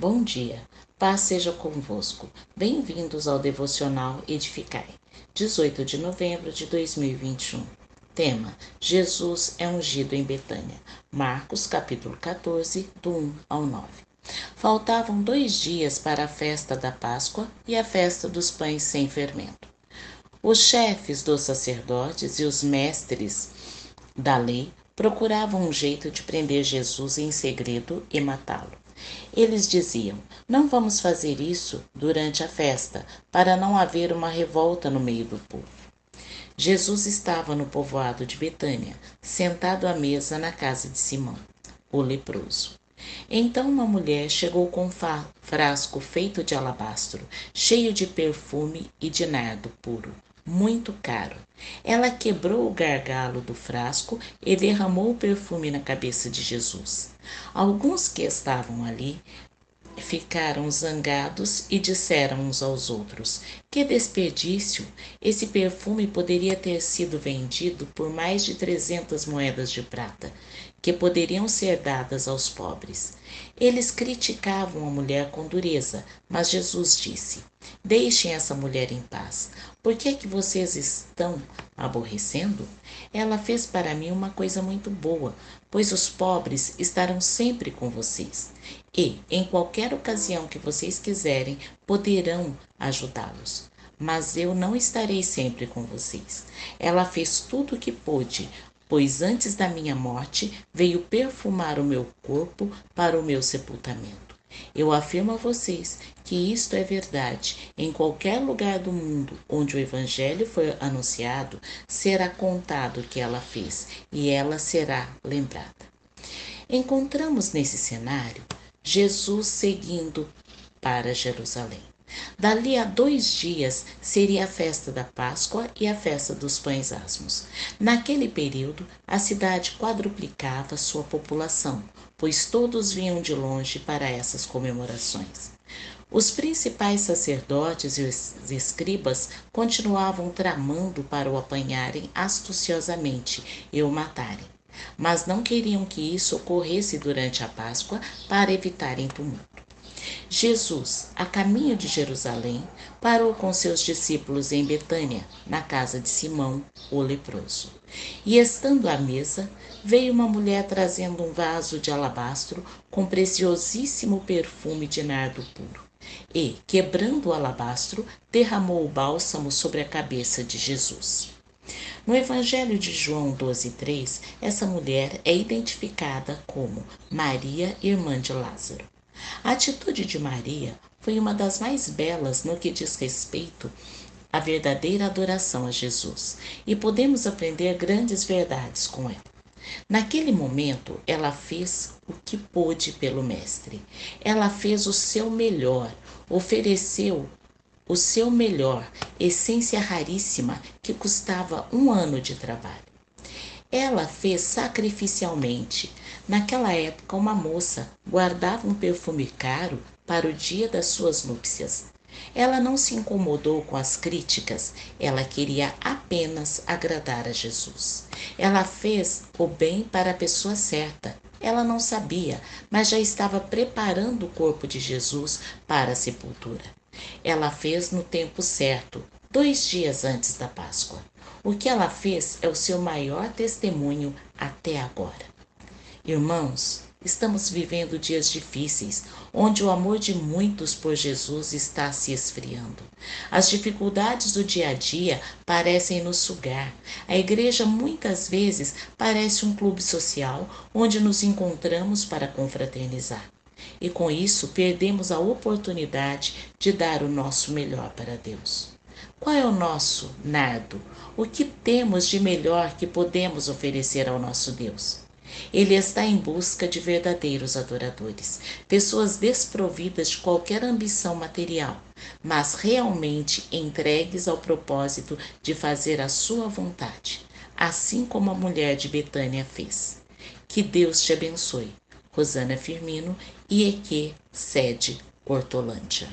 Bom dia, paz seja convosco. Bem-vindos ao devocional Edificai, 18 de novembro de 2021. Tema: Jesus é ungido em Betânia. Marcos, capítulo 14, do 1 ao 9. Faltavam dois dias para a festa da Páscoa e a festa dos pães sem fermento. Os chefes dos sacerdotes e os mestres da lei procuravam um jeito de prender Jesus em segredo e matá-lo. Eles diziam: Não vamos fazer isso durante a festa, para não haver uma revolta no meio do povo. Jesus estava no povoado de Betânia, sentado à mesa na casa de Simão, o leproso. Então uma mulher chegou com um frasco feito de alabastro, cheio de perfume e de nardo puro, muito caro. Ela quebrou o gargalo do frasco e derramou o perfume na cabeça de Jesus. Alguns que estavam ali ficaram zangados e disseram uns aos outros: Que desperdício! Esse perfume poderia ter sido vendido por mais de trezentas moedas de prata, que poderiam ser dadas aos pobres. Eles criticavam a mulher com dureza, mas Jesus disse: Deixem essa mulher em paz. Por que é que vocês estão aborrecendo? Ela fez para mim uma coisa muito boa, pois os pobres estarão sempre com vocês. E, em qualquer ocasião que vocês quiserem, poderão ajudá-los. Mas eu não estarei sempre com vocês. Ela fez tudo o que pôde, pois antes da minha morte veio perfumar o meu corpo para o meu sepultamento. Eu afirmo a vocês que isto é verdade. Em qualquer lugar do mundo onde o Evangelho foi anunciado, será contado o que ela fez e ela será lembrada. Encontramos nesse cenário Jesus seguindo para Jerusalém. Dali a dois dias seria a festa da Páscoa e a festa dos pães asmos. Naquele período, a cidade quadruplicava sua população, pois todos vinham de longe para essas comemorações. Os principais sacerdotes e os escribas continuavam tramando para o apanharem astuciosamente e o matarem, mas não queriam que isso ocorresse durante a Páscoa para evitarem tumulto. Jesus, a caminho de Jerusalém, parou com seus discípulos em Betânia, na casa de Simão, o leproso. E estando à mesa, veio uma mulher trazendo um vaso de alabastro com preciosíssimo perfume de nardo puro. E, quebrando o alabastro, derramou o bálsamo sobre a cabeça de Jesus. No Evangelho de João 12,3, essa mulher é identificada como Maria, irmã de Lázaro. A atitude de Maria foi uma das mais belas no que diz respeito à verdadeira adoração a Jesus, e podemos aprender grandes verdades com ela. Naquele momento, ela fez o que pôde pelo Mestre. Ela fez o seu melhor, ofereceu o seu melhor, essência raríssima que custava um ano de trabalho. Ela fez sacrificialmente. Naquela época, uma moça guardava um perfume caro para o dia das suas núpcias. Ela não se incomodou com as críticas, ela queria apenas agradar a Jesus. Ela fez o bem para a pessoa certa. Ela não sabia, mas já estava preparando o corpo de Jesus para a sepultura. Ela fez no tempo certo, dois dias antes da Páscoa. O que ela fez é o seu maior testemunho até agora. Irmãos, estamos vivendo dias difíceis, onde o amor de muitos por Jesus está se esfriando. As dificuldades do dia a dia parecem nos sugar. A igreja muitas vezes parece um clube social onde nos encontramos para confraternizar. E com isso perdemos a oportunidade de dar o nosso melhor para Deus. Qual é o nosso nardo? O que temos de melhor que podemos oferecer ao nosso Deus? Ele está em busca de verdadeiros adoradores, pessoas desprovidas de qualquer ambição material, mas realmente entregues ao propósito de fazer a sua vontade, assim como a mulher de Betânia fez. Que Deus te abençoe. Rosana Firmino, IEQ, sede Hortolândia.